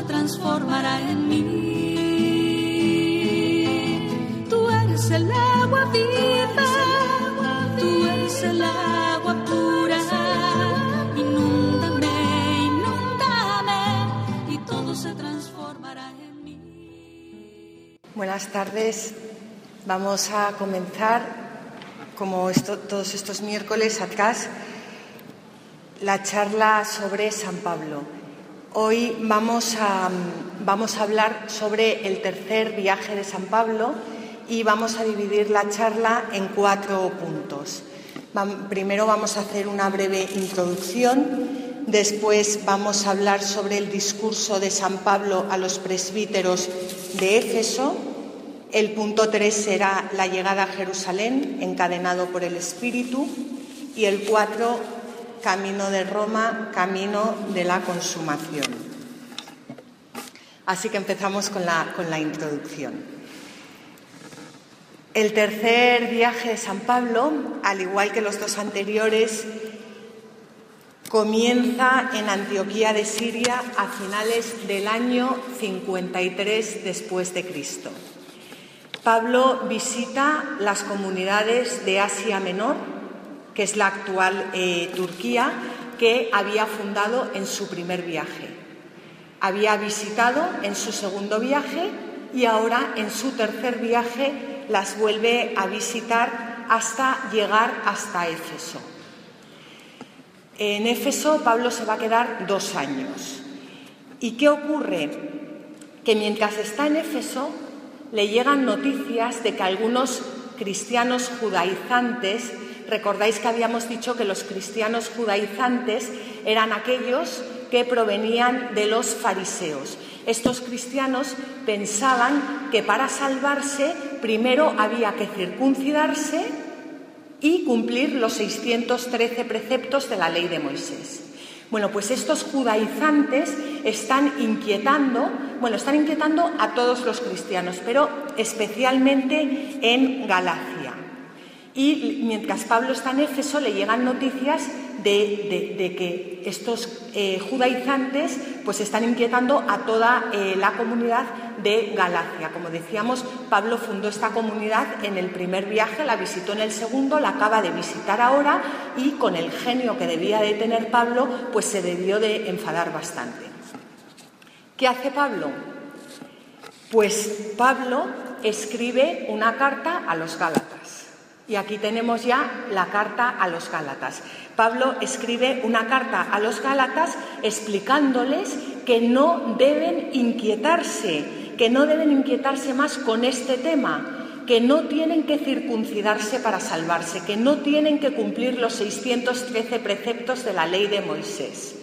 se transformará en mí. Tú eres el agua viva, tú eres el agua pura. Inúndame, inúndame y todo se transformará en mí. Buenas tardes. Vamos a comenzar, como todos estos miércoles atrás, la charla sobre San Pablo. Hoy vamos a, vamos a hablar sobre el tercer viaje de San Pablo y vamos a dividir la charla en cuatro puntos. Primero vamos a hacer una breve introducción, después vamos a hablar sobre el discurso de San Pablo a los presbíteros de Éfeso, el punto 3 será la llegada a Jerusalén, encadenado por el Espíritu. Y el 4, camino de Roma, camino de la consumación. Así que empezamos con la, con la introducción. El tercer viaje de San Pablo, al igual que los dos anteriores, comienza en Antioquía de Siria a finales del año 53 después de Cristo. Pablo visita las comunidades de Asia Menor, que es la actual eh, Turquía, que había fundado en su primer viaje. Había visitado en su segundo viaje y ahora en su tercer viaje las vuelve a visitar hasta llegar hasta Éfeso. En Éfeso Pablo se va a quedar dos años. ¿Y qué ocurre? Que mientras está en Éfeso le llegan noticias de que algunos cristianos judaizantes, recordáis que habíamos dicho que los cristianos judaizantes eran aquellos que provenían de los fariseos. Estos cristianos pensaban que para salvarse primero había que circuncidarse y cumplir los 613 preceptos de la ley de Moisés. Bueno, pues estos judaizantes están inquietando, bueno, están inquietando a todos los cristianos, pero especialmente en Galacia. Y mientras Pablo está en Éfeso, le llegan noticias de, que estos eh, judaizantes pues están inquietando a toda eh, la comunidad de Galacia. Como decíamos, Pablo fundó esta comunidad en el primer viaje, la visitó en el segundo, la acaba de visitar ahora y con el genio que debía de tener Pablo, pues se debió de enfadar bastante. ¿Qué hace Pablo? Pues Pablo escribe una carta a los Gálatas. Y aquí tenemos ya la carta a los Gálatas. Pablo escribe una carta a los Gálatas explicándoles que no deben inquietarse, que no deben inquietarse más con este tema, que no tienen que circuncidarse para salvarse, que no tienen que cumplir los 613 preceptos de la ley de Moisés.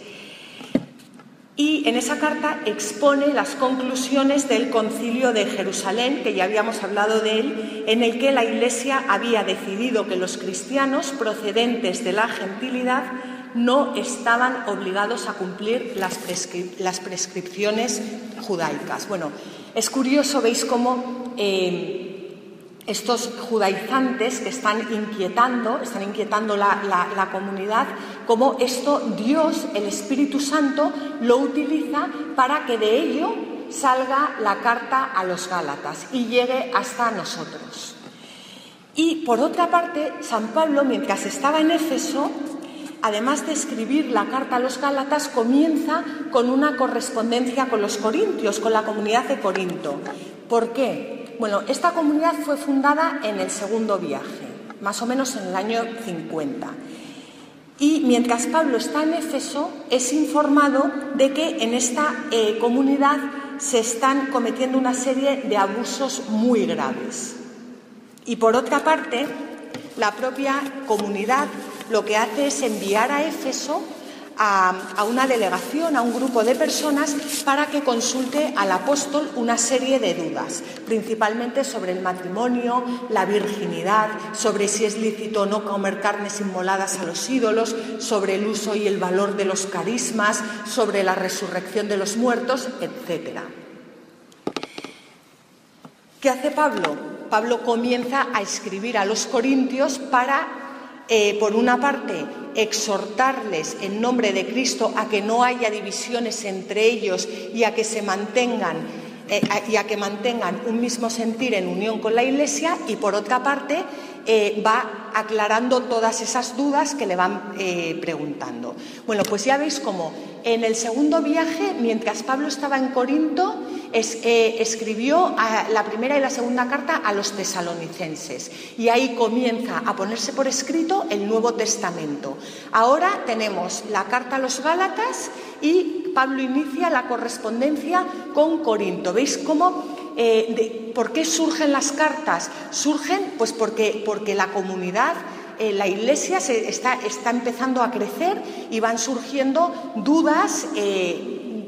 Y en esa carta expone las conclusiones del concilio de Jerusalén, que ya habíamos hablado de él, en el que la Iglesia había decidido que los cristianos procedentes de la gentilidad no estaban obligados a cumplir las, prescri- las prescripciones judaicas. Bueno, es curioso, veis cómo eh, estos judaizantes que están inquietando, están inquietando la, la- comunidad, como esto Dios, el Espíritu Santo, lo utiliza para que de ello salga la carta a los Gálatas y llegue hasta nosotros. Y por otra parte, San Pablo, mientras estaba en Éfeso, además de escribir la carta a los Gálatas, comienza con una correspondencia con los corintios, con la comunidad de Corinto. ¿Por qué? Bueno, esta comunidad fue fundada en el segundo viaje, más o menos en el año 50. Y mientras Pablo está en Éfeso, es informado de que en esta eh, comunidad se están cometiendo una serie de abusos muy graves. Y por otra parte, la propia comunidad lo que hace es enviar a Éfeso a, una delegación, a un grupo de personas, para que consulte al apóstol una serie de dudas, principalmente sobre el matrimonio, la virginidad, sobre si es lícito o no comer carnes inmoladas a los ídolos, sobre el uso y el valor de los carismas, sobre la resurrección de los muertos, etc. ¿Qué hace Pablo? Pablo comienza a escribir a los corintios para eh, por una parte, exhortarles en nombre de Cristo a que no haya divisiones entre ellos y a que se mantengan eh, y a que mantengan un mismo sentir en unión con la Iglesia y por otra parte eh, va aclarando todas esas dudas que le van preguntando. Bueno, pues ya veis cómo en el segundo viaje, mientras Pablo estaba en Corinto, eh, escribió la primera y la segunda carta a los tesalonicenses y ahí comienza a ponerse por escrito el Nuevo Testamento. Ahora tenemos la carta a los Gálatas y Pablo inicia la correspondencia con Corinto. ¿Veis cómo eh, ¿Por qué surgen las cartas? Surgen pues porque, porque la comunidad, eh, la iglesia se está, está, empezando a crecer y van surgiendo dudas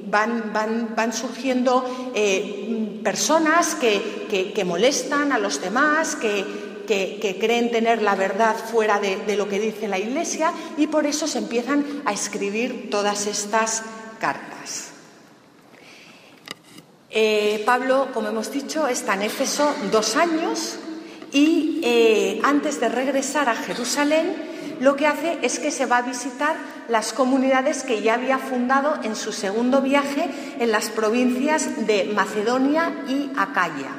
van, surgiendo eh, personas que, molestan a los demás, que, creen tener la verdad fuera de, lo que dice la Iglesia y por eso se empiezan a escribir todas estas cartas. Eh, Pablo, como hemos dicho, está en Éfeso dos años y eh, antes de regresar a Jerusalén lo que hace es que se va a visitar las comunidades que ya había fundado en su segundo viaje en las provincias de Macedonia y Acaya.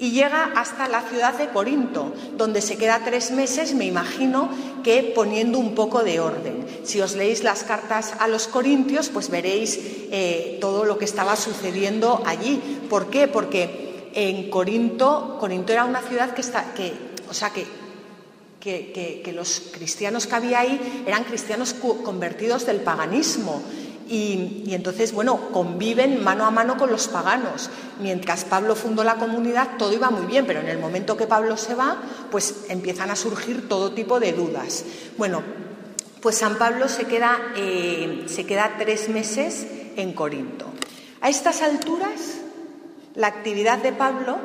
Y llega hasta la ciudad de Corinto, donde se queda tres meses, me imagino que poniendo un poco de orden. Si os leéis las cartas a los corintios, pues veréis eh, todo lo que estaba sucediendo allí. ¿Por qué? Porque en Corinto, Corinto era una ciudad que está, que, o sea, que que, los cristianos que había ahí eran cristianos convertidos del paganismo. Y, entonces, bueno, conviven mano a mano con los paganos. Mientras Pablo fundó la comunidad, todo iba muy bien, pero en el momento que Pablo se va, pues empiezan a surgir todo tipo de dudas. Bueno, pues San Pablo se queda, eh, se queda tres meses en Corinto. A estas alturas, la actividad de Pablo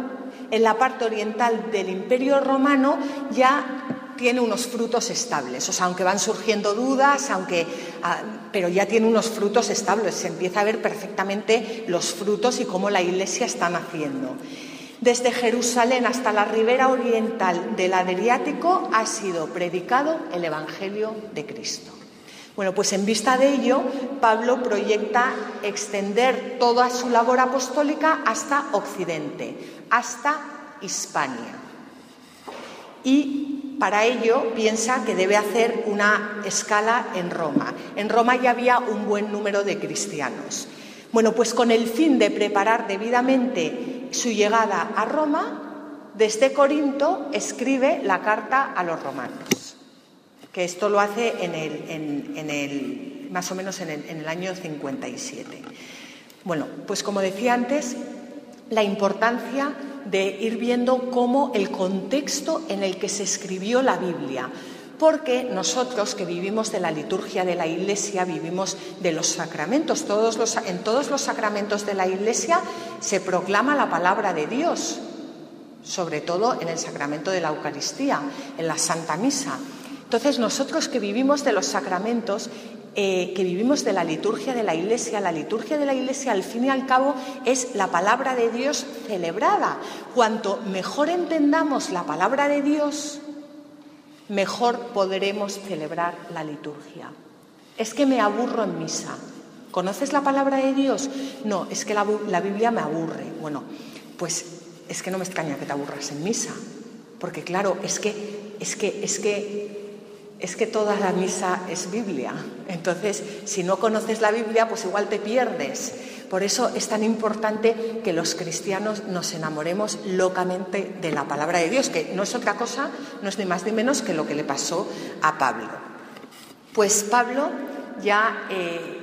en la parte oriental del Imperio Romano ya tiene unos frutos estables. O sea, aunque van surgiendo dudas, aunque, ah, pero ya tiene unos frutos estables. Se empieza a ver perfectamente los frutos y cómo la Iglesia está naciendo. Desde Jerusalén hasta la ribera oriental del Adriático ha sido predicado el Evangelio de Cristo. Bueno, pues en vista de ello, Pablo proyecta extender toda su labor apostólica hasta Occidente, hasta Hispania. Y para ello piensa que debe hacer una escala en Roma. En Roma ya había un buen número de cristianos. Bueno, pues con el fin de preparar debidamente su llegada a Roma, desde Corinto escribe la carta a los romanos, que esto lo hace en el, más o menos en el, en el año 57. Bueno, pues como decía antes, la importancia de ir viendo cómo el contexto en el que se escribió la Biblia, porque nosotros que vivimos de la liturgia de la Iglesia, vivimos de los sacramentos, todos los, en todos los sacramentos de la Iglesia se proclama la palabra de Dios, sobre todo en el sacramento de la Eucaristía, en la Santa Misa. Entonces nosotros que vivimos de los sacramentos eh, que vivimos de la liturgia de la Iglesia. La liturgia de la Iglesia, al fin y al cabo, es la palabra de Dios celebrada. Cuanto mejor entendamos la palabra de Dios, mejor podremos celebrar la liturgia. Es que me aburro en misa. ¿Conoces la palabra de Dios? No, es que la, la Biblia me aburre. Bueno, pues es que no me extraña que te aburras en misa, porque claro, es que es que es que es que toda la misa es Biblia. Entonces, si no conoces la Biblia, pues igual te pierdes. Por eso es tan importante que los cristianos nos enamoremos locamente de la palabra de Dios, que no es otra cosa, no es ni más ni menos que lo que le pasó a Pablo. Pues Pablo ya eh,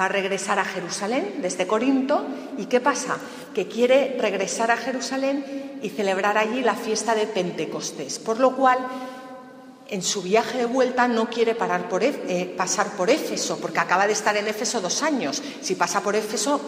va a regresar a Jerusalén desde Corinto y ¿qué pasa? Que quiere regresar a Jerusalén y celebrar allí la fiesta de Pentecostés, por lo cual en su viaje de vuelta no quiere eh, pasar por Éfeso, porque acaba de estar en Éfeso dos años. Si pasa por Éfeso,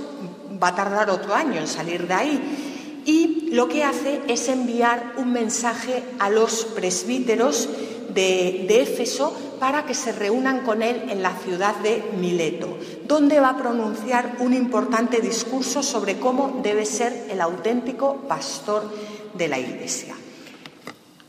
va a tardar otro año en salir de ahí. Y lo que hace es enviar un mensaje a los presbíteros de, de Éfeso para que se reúnan con él en la ciudad de Mileto, donde va a pronunciar un importante discurso sobre cómo debe ser el auténtico pastor de la Iglesia.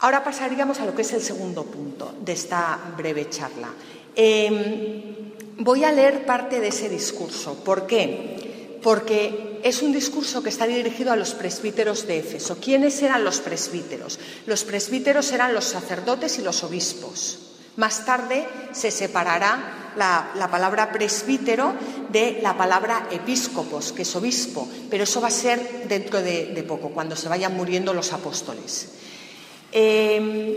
Ahora pasaríamos a lo que es el segundo punto de esta breve charla. Em, voy a leer parte de ese discurso. ¿Por qué? Porque es un discurso que está dirigido a los presbíteros de Éfeso. ¿Quiénes eran los presbíteros? Los presbíteros eran los sacerdotes y los obispos. Más tarde se separará la, palabra presbítero de la palabra episcopos, que es obispo, pero eso va a ser dentro de poco, cuando se vayan muriendo los apóstoles. Em,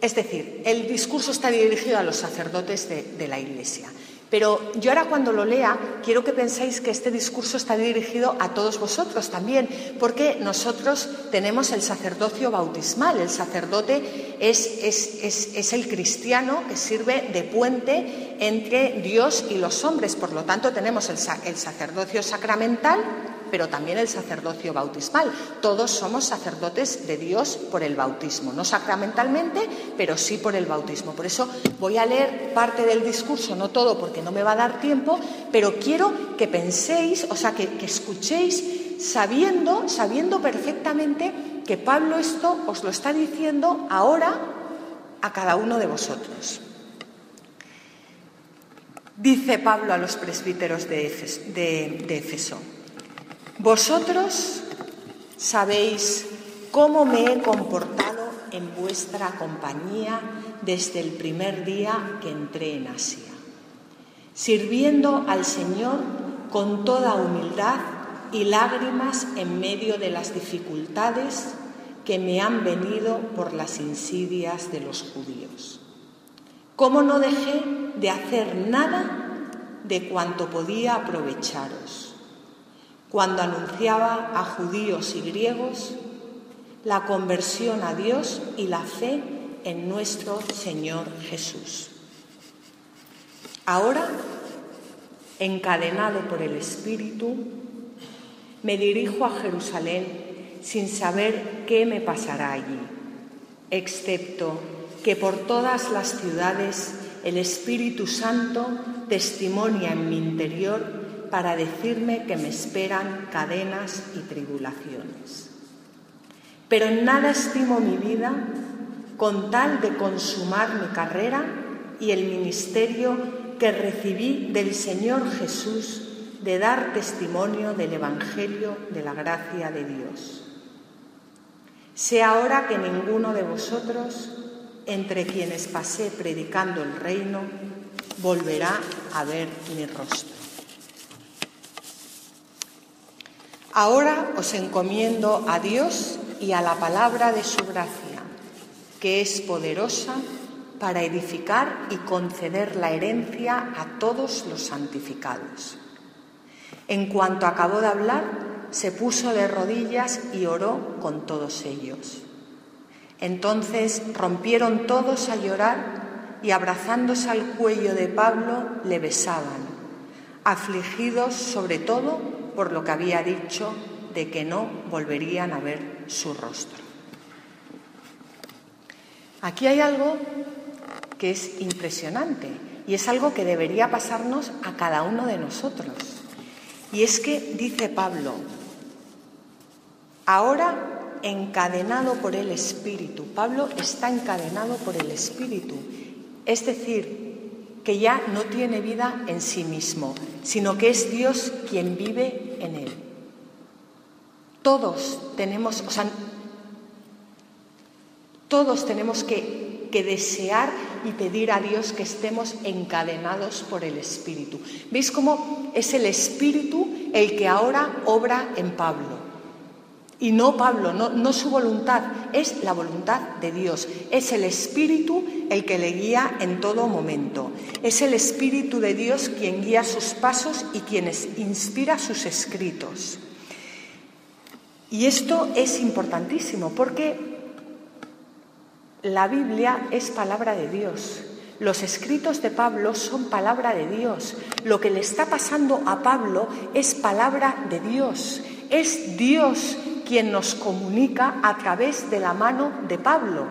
es decir, el discurso está dirigido a los sacerdotes de, la Iglesia. Pero yo ahora cuando lo lea quiero que penséis que este discurso está dirigido a todos vosotros también, porque nosotros tenemos el sacerdocio bautismal. El sacerdote es, el cristiano que sirve de puente entre Dios y los hombres. Por lo tanto, tenemos el sacerdocio sacramental pero también el sacerdocio bautismal. Todos somos sacerdotes de Dios por el bautismo, no sacramentalmente, pero sí por el bautismo. Por eso voy a leer parte del discurso, no todo porque no me va a dar tiempo, pero quiero que penséis, o sea, que, escuchéis sabiendo, sabiendo perfectamente que Pablo esto os lo está diciendo ahora a cada uno de vosotros. Dice Pablo a los presbíteros de Éfeso, vosotros sabéis cómo me he comportado en vuestra compañía desde el primer día que entré en Asia, sirviendo al Señor con toda humildad y lágrimas en medio de las dificultades que me han venido por las insidias de los judíos. Cómo no dejé de hacer nada de cuanto podía aprovecharos cuando anunciaba a judíos y griegos la conversión a Dios y la fe en nuestro Señor Jesús. Ahora, encadenado por el Espíritu, me dirijo a Jerusalén sin saber qué me pasará allí, excepto que por todas las ciudades el Espíritu Santo testimonia en mi interior para decirme que me esperan cadenas y tribulaciones. Pero en nada estimo mi vida con tal de consumar mi carrera y el ministerio que recibí del Señor Jesús de dar testimonio del Evangelio de la gracia de Dios. Sé ahora que ninguno de vosotros, entre quienes pasé predicando el reino, volverá a ver mi rostro. Ahora os encomiendo a Dios y a la palabra de su gracia, que es poderosa para edificar y conceder la herencia a todos los santificados. En cuanto acabó de hablar, se puso de rodillas y oró con todos ellos. Entonces rompieron todos a llorar y abrazándose al cuello de Pablo le besaban, afligidos sobre todo por lo que había dicho de que no volverían a ver su rostro. Aquí hay algo que es impresionante y es algo que debería pasarnos a cada uno de nosotros. Y es que, dice Pablo, ahora encadenado por el Espíritu, Pablo está encadenado por el Espíritu, es decir, que ya no tiene vida en sí mismo, sino que es Dios quien vive en él. Todos tenemos, o sea, todos tenemos que, que desear y pedir a Dios que estemos encadenados por el Espíritu. ¿Veis cómo es el Espíritu el que ahora obra en Pablo? Y no Pablo, no, su voluntad, es la voluntad de Dios. Es el Espíritu el que le guía en todo momento. Es el Espíritu de Dios quien guía sus pasos y quien inspira sus escritos. Y esto es importantísimo porque La Biblia es palabra de Dios. Los escritos de Pablo son palabra de Dios. Lo que le está pasando a Pablo es palabra de Dios. Es Dios quien nos comunica a través de la mano de Pablo.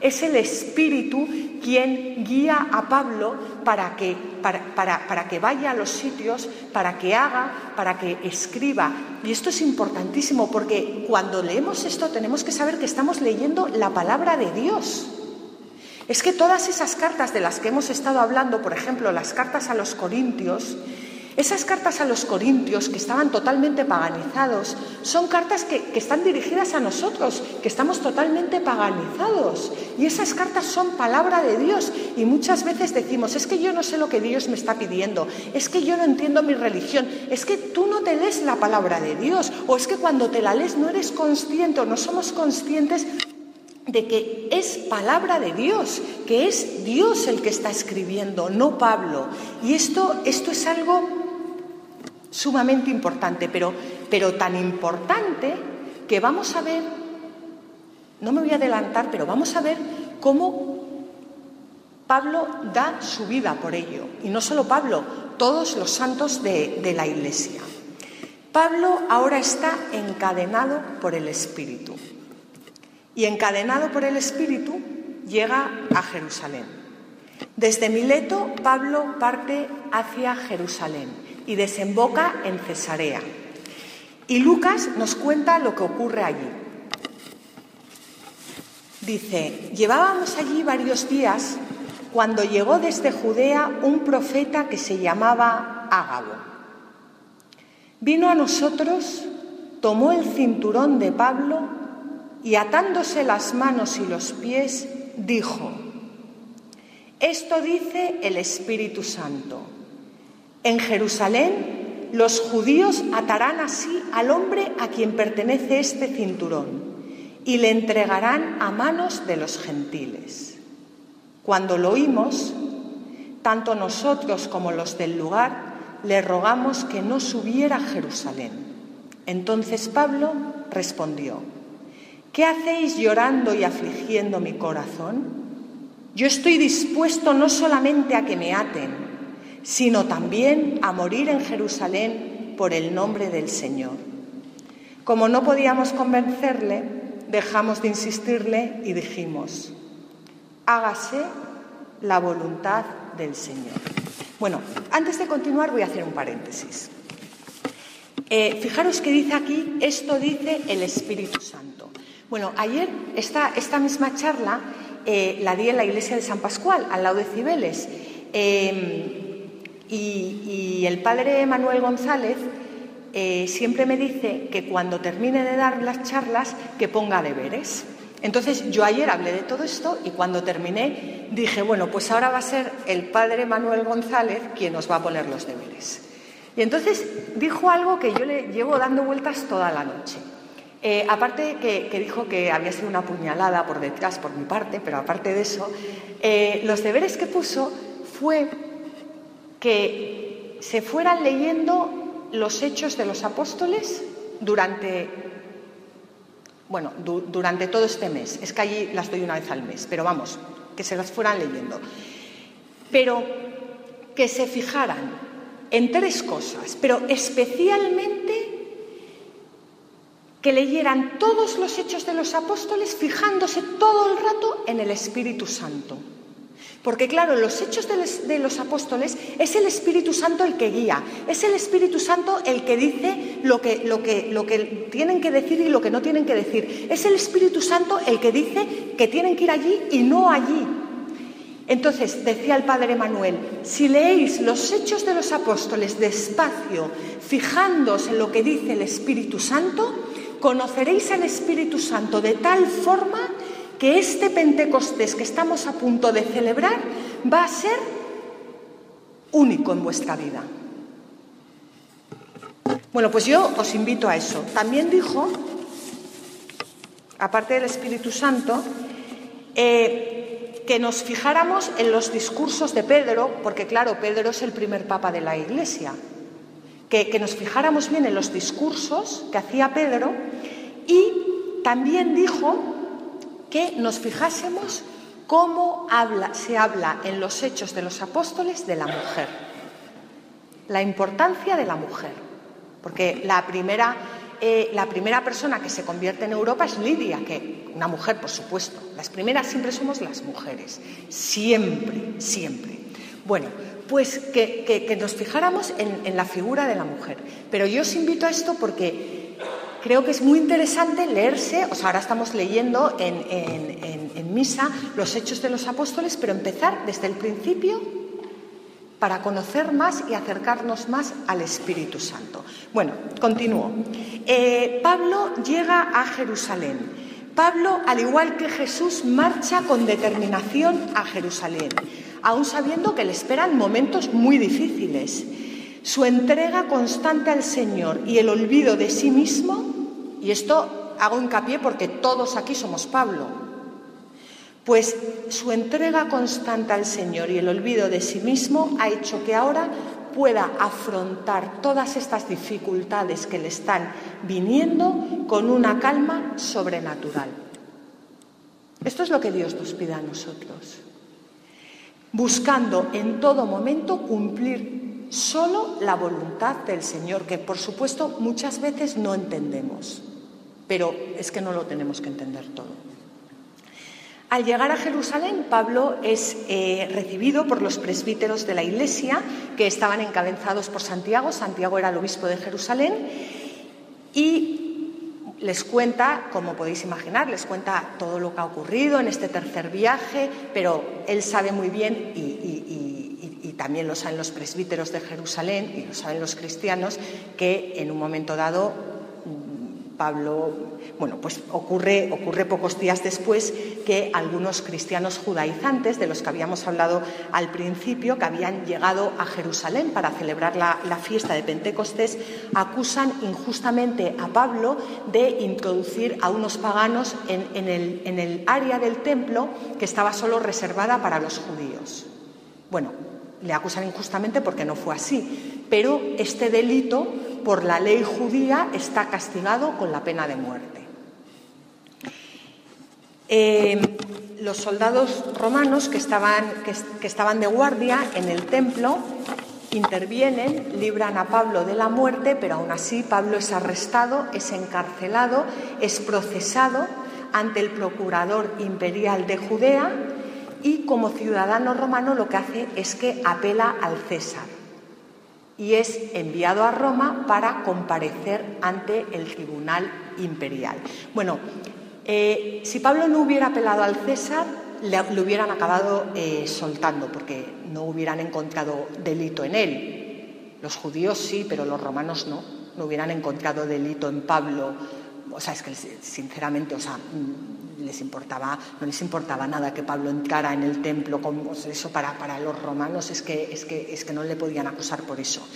Es el Espíritu quien guía a Pablo para que, para, que vaya a los sitios, para que haga, para que escriba. Y esto es importantísimo porque cuando leemos esto tenemos que saber que estamos leyendo la palabra de Dios. Es que todas esas cartas de las que hemos estado hablando, por ejemplo, las cartas a los Corintios, esas cartas a los corintios que estaban totalmente paganizados son cartas que, están dirigidas a nosotros, que estamos totalmente paganizados. Y esas cartas son palabra de Dios. Y muchas veces decimos, es que yo no sé lo que Dios me está pidiendo, es que yo no entiendo mi religión, es que tú no te lees la palabra de Dios, o es que cuando te la lees no eres consciente o no somos conscientes de que es palabra de Dios, que es Dios el que está escribiendo, no Pablo. Y esto, esto es algo sumamente importante, pero, pero tan importante que vamos a ver, no me voy a adelantar, pero vamos a ver cómo Pablo da su vida por ello. Y no solo Pablo, todos los santos de, de la Iglesia. Pablo ahora está encadenado por el Espíritu. Y encadenado por el Espíritu llega a Jerusalén. Desde Mileto, Pablo parte hacia Jerusalén y desemboca en Cesarea. Y Lucas nos cuenta lo que ocurre allí. Dice, llevábamos allí varios días cuando llegó desde Judea un profeta que se llamaba Ágabo. Vino a nosotros, tomó el cinturón de Pablo y atándose las manos y los pies, dijo, esto dice el Espíritu Santo en Jerusalén los judíos atarán así al hombre a quien pertenece este cinturón y le entregarán a manos de los gentiles. Cuando lo oímos, tanto nosotros como los del lugar le rogamos que no subiera a Jerusalén. Entonces Pablo respondió, ¿qué hacéis llorando y afligiendo mi corazón? Yo estoy dispuesto no solamente a que me aten, sino también a morir en Jerusalén por el nombre del Señor. Como no podíamos convencerle, dejamos de insistirle y dijimos, hágase la voluntad del Señor. Bueno, antes de continuar voy a hacer un paréntesis. Eh, fijaros que dice aquí, esto dice el Espíritu Santo. Bueno, ayer esta, esta misma charla eh, la di en la iglesia de San Pascual, al lado de Cibeles. Eh, y, el padre Manuel González eh, siempre me dice que cuando termine de dar las charlas, que ponga deberes. Entonces yo ayer hablé de todo esto y cuando terminé dije, bueno, pues ahora va a ser el padre Manuel González quien nos va a poner los deberes. Y entonces dijo algo que yo le llevo dando vueltas toda la noche. Eh, aparte que, dijo que había sido una puñalada por detrás por mi parte, pero aparte de eso, eh, los deberes que puso fue que se fueran leyendo los hechos de los apóstoles durante, bueno, durante todo este mes. Es que allí las doy una vez al mes, pero vamos, que se las fueran leyendo. Pero que se fijaran en tres cosas, pero especialmente que leyeran todos los hechos de los apóstoles fijándose todo el rato en el Espíritu Santo. Porque claro, los hechos de los, apóstoles es el Espíritu Santo el que guía, es el Espíritu Santo el que dice lo que, lo, que, lo que tienen que decir y lo que no tienen que decir. Es el Espíritu Santo el que dice que tienen que ir allí y no allí. Entonces, decía el Padre Manuel, si leéis los hechos de los apóstoles despacio, fijándoos en lo que dice el Espíritu Santo, conoceréis al Espíritu Santo de tal forma que este Pentecostés que estamos a punto de celebrar va a ser único en vuestra vida. Bueno, pues yo os invito a eso. También dijo, aparte del Espíritu Santo, eh, que nos fijáramos en los discursos de Pedro, porque claro, Pedro es el primer papa de la Iglesia, que, que nos fijáramos bien en los discursos que hacía Pedro y también dijo que nos fijásemos cómo se habla en los hechos de los apóstoles de la mujer, la importancia de la mujer, porque la primera, eh, la primera persona que se convierte en Europa es Lidia, que una mujer, por supuesto, las primeras siempre somos las mujeres, siempre, siempre. Bueno, pues que, nos fijáramos en, la figura de la mujer. Pero yo os invito a esto porque creo que es muy interesante leerse, o sea, ahora estamos leyendo en, en misa los hechos de los apóstoles, pero empezar desde el principio para conocer más y acercarnos más al Espíritu Santo. Bueno, continúo. Eh, Pablo llega a Jerusalén. Pablo, al igual que Jesús, marcha con determinación a Jerusalén aún sabiendo que le esperan momentos muy difíciles. Su entrega constante al Señor y el olvido de sí mismo, y esto hago hincapié porque todos aquí somos Pablo, pues su entrega constante al Señor y el olvido de sí mismo ha hecho que ahora pueda afrontar todas estas dificultades que le están viniendo con una calma sobrenatural. Esto es lo que Dios nos pide a nosotros buscando en todo momento cumplir solo la voluntad del Señor, que por supuesto muchas veces no entendemos, pero es que no lo tenemos que entender todo. Al llegar a Jerusalén, Pablo es eh, recibido por los presbíteros de la Iglesia, que estaban encabezados por Santiago. Santiago era el obispo de Jerusalén. Y les cuenta, como podéis imaginar, les cuenta todo lo que ha ocurrido en este tercer viaje, pero él sabe muy bien, y, también lo saben los presbíteros de Jerusalén y lo saben los cristianos, que en un momento dado Pablo, bueno, pues ocurre, ocurre pocos días después que algunos cristianos judaizantes, de los que habíamos hablado al principio, que habían llegado a Jerusalén para celebrar la, fiesta de Pentecostés, acusan injustamente a Pablo de introducir a unos paganos en, el, en el área del templo que estaba solo reservada para los judíos. Bueno, le acusan injustamente porque no fue así, pero este delito por la ley judía está castigado con la pena de muerte. Eh, los soldados romanos que estaban, que estaban de guardia en el templo intervienen, libran a Pablo de la muerte, pero aún así Pablo es arrestado, es encarcelado, es procesado ante el procurador imperial de Judea y como ciudadano romano lo que hace es que apela al César y es enviado a Roma para comparecer ante el tribunal imperial. Bueno, eh, si Pablo no hubiera apelado al César, le, hubieran acabado eh, soltando porque no hubieran encontrado delito en él. Los judíos sí, pero los romanos no. No hubieran encontrado delito en Pablo. O sea, es que sinceramente, o sea, les importaba, no les importaba nada que Pablo entrara en el templo, como eso para, para los romanos es que, es, que, es que no le podían acusar por eso.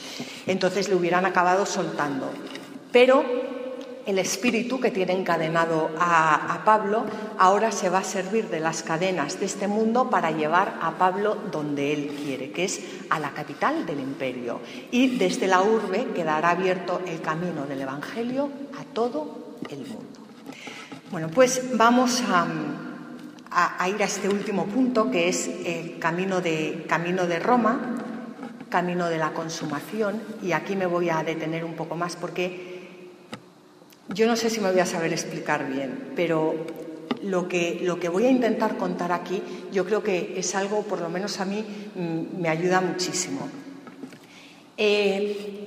Entonces le hubieran acabado soltando. Pero el espíritu que tiene encadenado a, a, Pablo ahora se va a servir de las cadenas de este mundo para llevar a Pablo donde él quiere, que es a la capital del imperio. Y desde la urbe quedará abierto el camino del Evangelio a todo el mundo. Bueno, pues vamos a, ir a este último punto, que es el camino de, camino de Roma, camino de la consumación, y aquí me voy a detener un poco más porque yo no sé si me voy a saber explicar bien, pero lo que, lo que voy a intentar contar aquí yo creo que es algo, por lo menos a mí, mm, me ayuda muchísimo.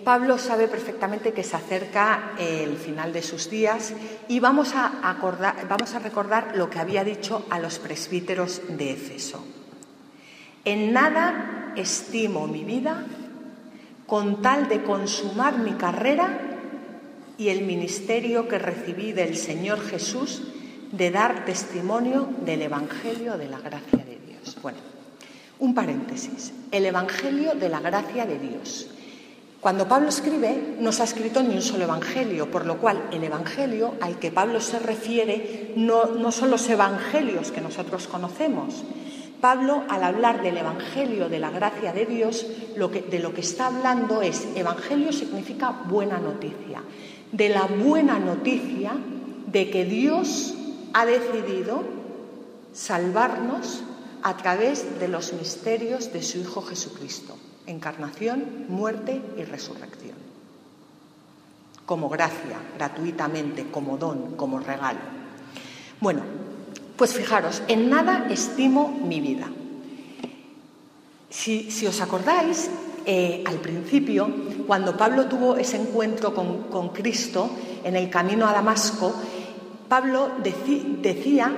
Pablo sabe perfectamente que se acerca el final de sus días y vamos a, vamos a recordar lo que había dicho a los presbíteros de Éfeso. En nada estimo mi vida con tal de consumar mi carrera y el ministerio que recibí del Señor Jesús de dar testimonio del Evangelio de la gracia de Dios. Bueno, un paréntesis. El Evangelio de la gracia de Dios. Cuando Pablo escribe, no se ha escrito ni un solo evangelio, por lo cual el evangelio al que Pablo se refiere no, son los evangelios que nosotros conocemos. Pablo, al hablar del evangelio de la gracia de Dios, de lo que está hablando es, evangelio significa buena noticia, de la buena noticia de que Dios ha decidido salvarnos a través de los misterios de su Hijo Jesucristo, encarnación, muerte y resurrección. Como gracia, gratuitamente, como don, como regalo. Bueno, pues fijaros, en nada estimo mi vida. Si, os acordáis, eh, al principio, cuando Pablo tuvo ese encuentro con, Cristo en el camino a Damasco, Pablo decía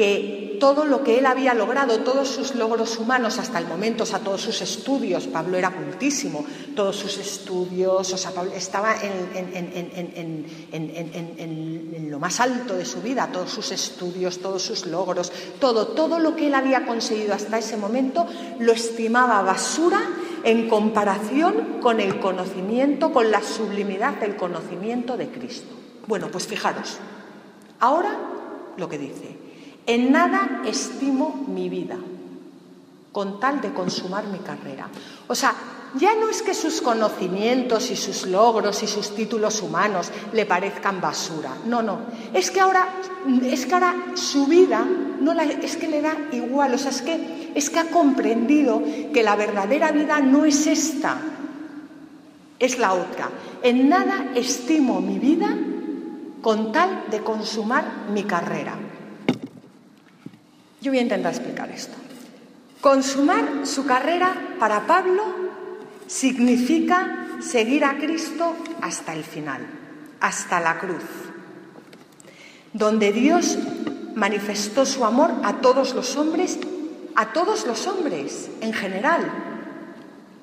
que todo lo que él había logrado, todos sus logros humanos hasta el momento, o sea, todos sus estudios, Pablo era cultísimo, todos sus estudios, o sea, Pablo estaba en, en, lo más alto de su vida, todos sus estudios, todos sus logros, todo, todo lo que él había conseguido hasta ese momento, lo estimaba basura en comparación con el conocimiento, con la sublimidad del conocimiento de Cristo. Bueno, pues fijaros, ahora lo que dice, en nada estimo mi vida con tal de consumar mi carrera. O sea, ya no es que sus conocimientos y sus logros y sus títulos humanos le parezcan basura. No, no. Es que ahora, es que ahora su vida no la, es que le da igual. O sea, es que, es que ha comprendido que la verdadera vida no es esta, es la otra. En nada estimo mi vida con tal de consumar mi carrera. Yo voy a intentar explicar esto. Consumar su carrera para Pablo significa seguir a Cristo hasta el final, hasta la cruz, donde Dios manifestó su amor a todos los hombres, a todos los hombres en general,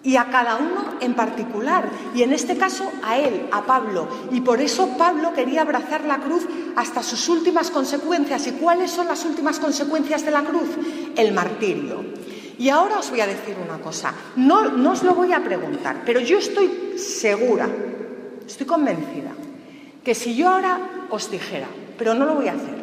y a cada uno en particular, y en este caso a él, a Pablo. Y por eso Pablo quería abrazar la cruz hasta sus últimas consecuencias. ¿Y cuáles son las últimas consecuencias de la cruz? El martirio. Y ahora os voy a decir una cosa, no, no os lo voy a preguntar, pero yo estoy segura, estoy convencida, que si yo ahora os dijera, pero no lo voy a hacer,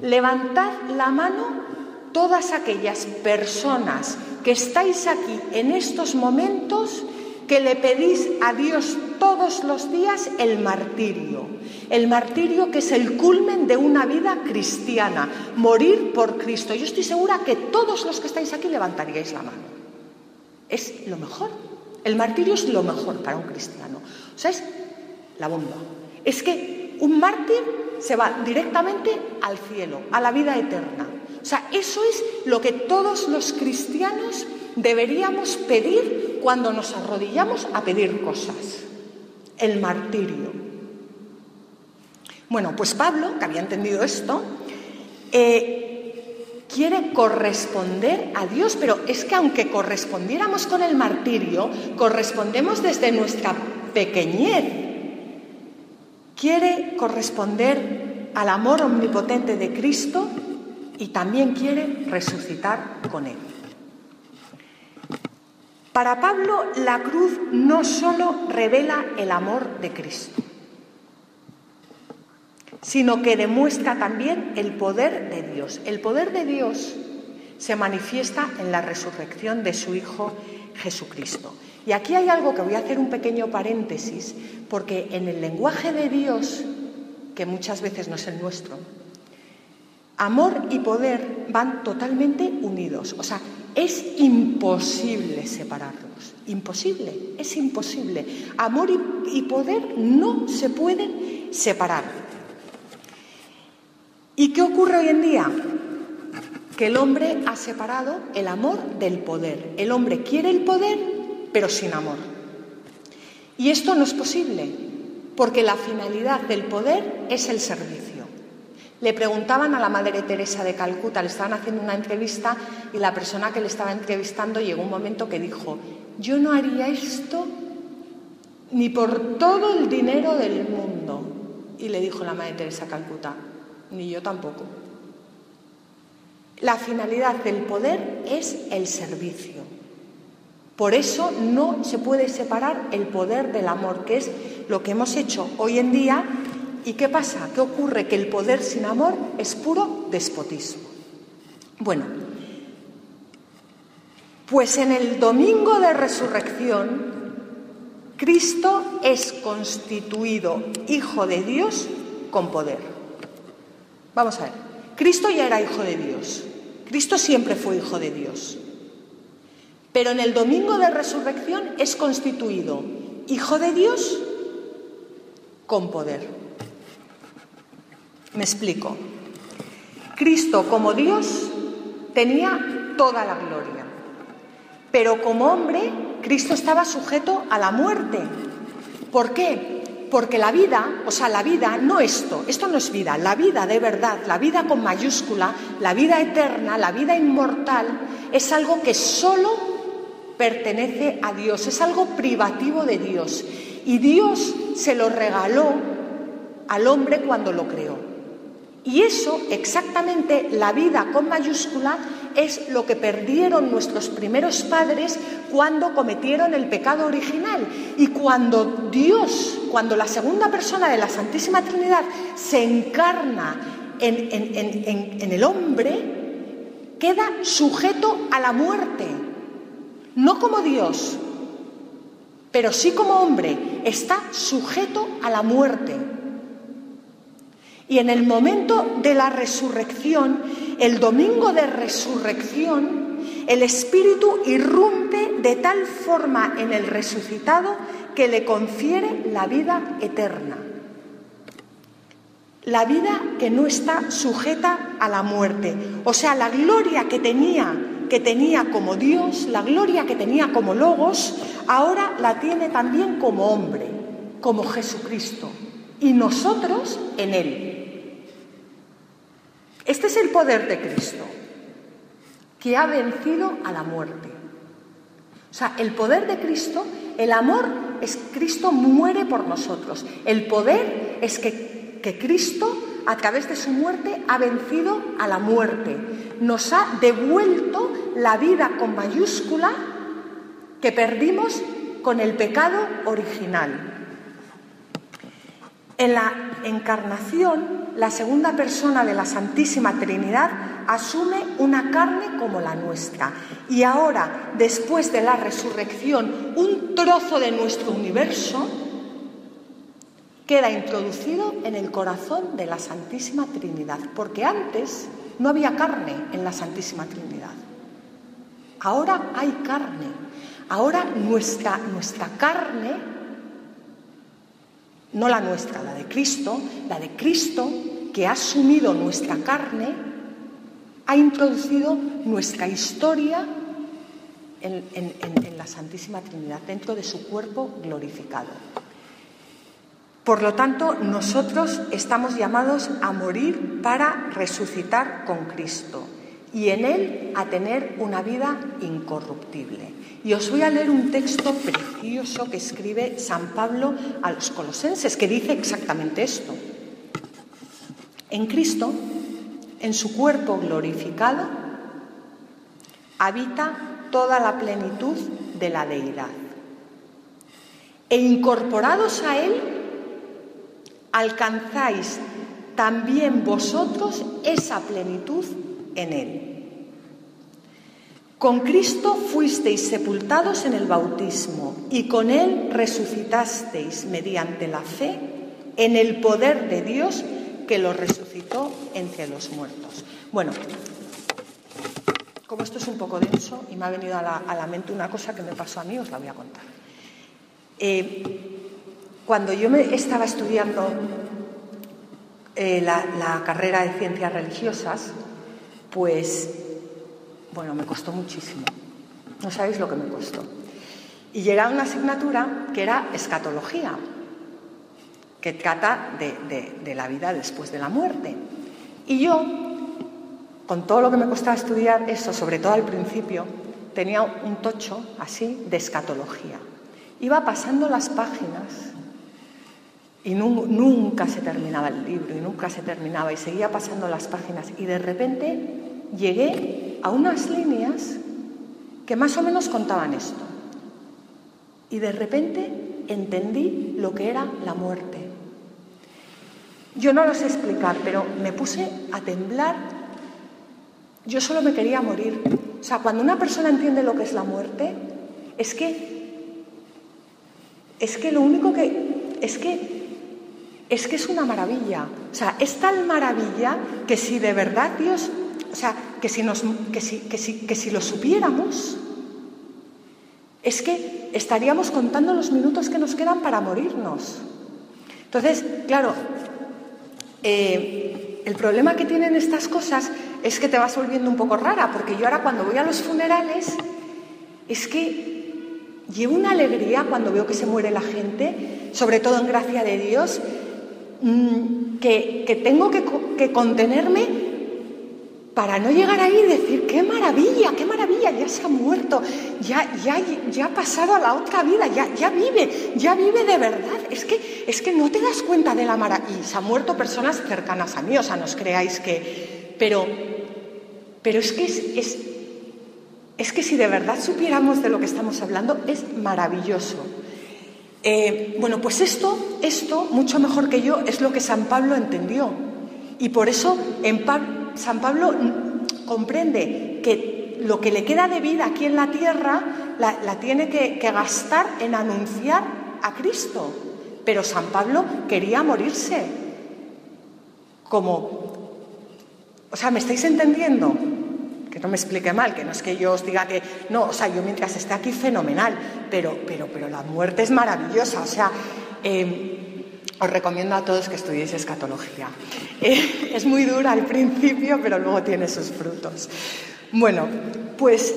levantad la mano todas aquellas personas que estáis aquí en estos momentos que le pedís a Dios todos los días el martirio. El martirio que es el culmen de una vida cristiana, morir por Cristo. Yo estoy segura que todos los que estáis aquí levantaríais la mano. Es lo mejor. El martirio es lo mejor para un cristiano. O sea, es la bomba. Es que un mártir se va directamente al cielo, a la vida eterna. O sea, eso es lo que todos los cristianos deberíamos pedir cuando nos arrodillamos a pedir cosas. El martirio. Bueno, pues Pablo, que había entendido esto, eh, quiere corresponder a Dios, pero es que aunque correspondiéramos con el martirio, correspondemos desde nuestra pequeñez. Quiere corresponder al amor omnipotente de Cristo y también quiere resucitar con él. Para Pablo la cruz no solo revela el amor de Cristo, sino que demuestra también el poder de Dios. El poder de Dios se manifiesta en la resurrección de su Hijo Jesucristo. Y aquí hay algo que voy a hacer un pequeño paréntesis, porque en el lenguaje de Dios, que muchas veces no es el nuestro, Amor y poder van totalmente unidos. O sea, es imposible separarlos. Imposible, es imposible. Amor y, poder no se pueden separar. ¿Y qué ocurre hoy en día? Que el hombre ha separado el amor del poder. El hombre quiere el poder, pero sin amor. Y esto no es posible, porque la finalidad del poder es el servicio. Le preguntaban a la Madre Teresa de Calcuta, le estaban haciendo una entrevista y la persona que le estaba entrevistando llegó un momento que dijo, yo no haría esto ni por todo el dinero del mundo. Y le dijo la Madre Teresa de Calcuta, ni yo tampoco. La finalidad del poder es el servicio. Por eso no se puede separar el poder del amor, que es lo que hemos hecho hoy en día ¿Y qué pasa? ¿Qué ocurre? Que el poder sin amor es puro despotismo. Bueno, pues en el domingo de resurrección, Cristo es constituido Hijo de Dios con poder. Vamos a ver, Cristo ya era hijo de Dios. Cristo siempre fue hijo de Dios. Pero en el domingo de resurrección es constituido hijo de Dios con poder. Me explico. Cristo como Dios tenía toda la gloria, pero como hombre Cristo estaba sujeto a la muerte. ¿Por qué? Porque la vida, o sea, la vida, no esto, esto no es vida, la vida de verdad, la vida con mayúscula, la vida eterna, la vida inmortal, es algo que solo pertenece a Dios, es algo privativo de Dios. Y Dios se lo regaló al hombre cuando lo creó. Y eso, exactamente, la vida con mayúscula, es lo que perdieron nuestros primeros padres cuando cometieron el pecado original. Y cuando Dios, cuando la segunda persona de la Santísima Trinidad se encarna en, el hombre, queda sujeto a la muerte. No como Dios, pero sí como hombre, está sujeto a la muerte. Y en el momento de la resurrección, el domingo de resurrección, el Espíritu irrumpe de tal forma en el resucitado que le confiere la vida eterna. La vida que no está sujeta a la muerte. O sea, la gloria que tenía, que tenía como Dios, la gloria que tenía como Logos, ahora la tiene también como hombre, como Jesucristo. Y nosotros en Él. Este es el poder de Cristo, que ha vencido a la muerte. O sea, el poder de Cristo, el amor es Cristo muere por nosotros. El poder es que, que Cristo, a través de su muerte, ha vencido a la muerte. Nos ha devuelto la vida con mayúscula que perdimos con el pecado original. En la encarnación, la segunda persona de la Santísima Trinidad asume una carne como la nuestra. Y ahora, después de la resurrección, un trozo de nuestro universo queda introducido en el corazón de la Santísima Trinidad, porque antes no había carne en la Santísima Trinidad. Ahora hay carne. Ahora nuestra, nuestra carne no la nuestra, la de Cristo, la de Cristo que ha asumido nuestra carne, ha introducido nuestra historia en, en, la Santísima Trinidad, dentro de su cuerpo glorificado. Por lo tanto, nosotros estamos llamados a morir para resucitar con Cristo y en Él a tener una vida incorruptible. Y os voy a leer un texto precioso que escribe San Pablo a los colosenses, que dice exactamente esto. En Cristo, en su cuerpo glorificado, habita toda la plenitud de la deidad. E incorporados a Él, alcanzáis también vosotros esa plenitud en Él. Con Cristo fuisteis sepultados en el bautismo y con Él resucitasteis mediante la fe en el poder de Dios que lo resucitó entre los muertos. Bueno, como esto es un poco denso y me ha venido a la, mente una cosa que me pasó a mí, os la voy a contar. Eh, cuando yo me estaba estudiando eh, la carrera de ciencias religiosas, pues bueno, me costó muchísimo. No sabéis lo que me costó. Y llegué a una asignatura que era escatología, que trata de, la vida después de la muerte. Y yo, con todo lo que me costaba estudiar eso, sobre todo al principio, tenía un tocho así de escatología. Iba pasando las páginas y nunca se terminaba el libro y nunca se terminaba y seguía pasando las páginas y de repente llegué a unas líneas que más o menos contaban esto. Y de repente entendí lo que era la muerte. Yo no lo sé explicar, pero me puse a temblar. Yo solo me quería morir. O sea, cuando una persona entiende lo que es la muerte, es que es que lo único que es que es que es una maravilla. O sea, es tal maravilla que si de verdad Dios, o sea, que si, nos, que si, que si, que si lo supiéramos, es que estaríamos contando los minutos que nos quedan para morirnos. Entonces, claro, eh, el problema que tienen estas cosas es que te vas volviendo un poco rara, porque yo ahora cuando voy a los funerales, es que llevo una alegría cuando veo que se muere la gente, sobre todo en gracia de Dios, mm, que, tengo que, que contenerme para no llegar ahí y decir, qué maravilla, qué maravilla, ya se ha muerto, ya, ya, ya ha pasado a la otra vida, ya, ya vive, ya vive de verdad. Es que, es que no te das cuenta de la maravilla. Y se han muerto personas cercanas a mí, o sea, no os creáis que... Pero, pero es que es, es, que si de verdad supiéramos de lo que estamos hablando, es maravilloso. Eh, bueno, pues esto, esto, mucho mejor que yo, es lo que San Pablo entendió. Y por eso en Pablo San Pablo comprende que lo que le queda de vida aquí en la tierra la, tiene que, gastar en anunciar a Cristo. Pero San Pablo quería morirse. Como, o sea, ¿me estáis entendiendo? Que no me explique mal, que no es que yo os diga que no, o sea, yo mientras esté aquí fenomenal, pero, pero, pero la muerte es maravillosa, o sea, em, os recomiendo a todos que estudiéis escatología. Eh, es muy dura al principio, pero luego tiene sus frutos. Bueno, pues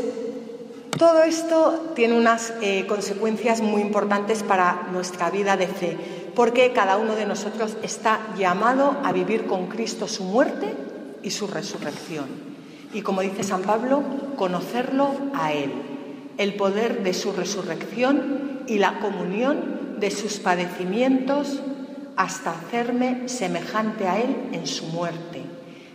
todo esto tiene unas eh, consecuencias muy importantes para nuestra vida de fe, porque cada uno de nosotros está llamado a vivir con Cristo su muerte y su resurrección. Y como dice San Pablo, conocerlo a Él, el poder de su resurrección y la comunión de sus padecimientos, hasta hacerme semejante a Él en su muerte,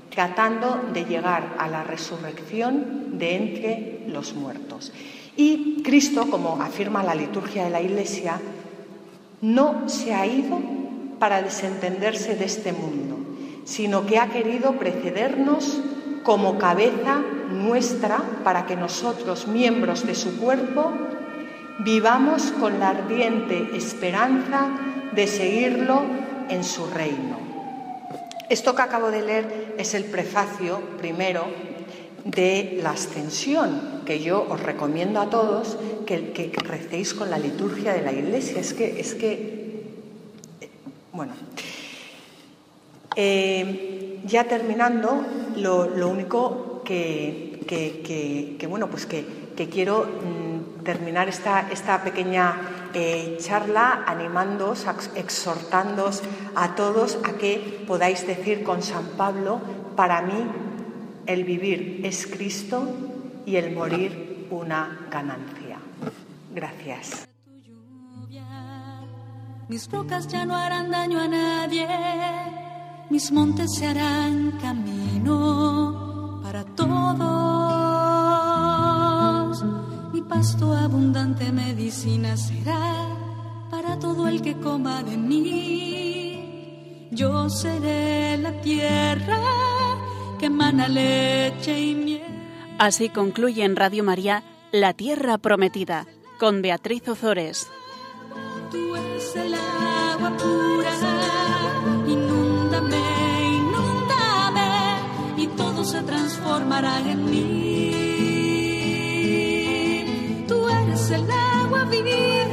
tratando de llegar a la resurrección de entre los muertos. Y Cristo, como afirma la liturgia de la Iglesia, no se ha ido para desentenderse de este mundo, sino que ha querido precedernos como cabeza nuestra para que nosotros, miembros de su cuerpo, vivamos con la ardiente esperanza de seguirlo en su reino. Esto que acabo de leer es el prefacio primero de la ascensión, que yo os recomiendo a todos que, que recéis con la liturgia de la iglesia. Es que, es que bueno, eh, ya terminando, lo, único que, que, bueno, pues que, quiero mm, terminar esta, esta pequeña eh, charla animándoos, exhortándoos a todos a que podáis decir con San Pablo, para mí el vivir es Cristo y el morir una ganancia. Gracias. Mis rocas ya no harán daño a nadie, mis montes se harán camino pasto abundante medicina será para todo el que coma de mí. Yo seré la tierra que emana leche y miel. Así concluye en Radio María La Tierra Prometida con Beatriz Ozores. Tú eres el agua pura, inúndame, inúndame y todo se transformará en mí. el agua vivir.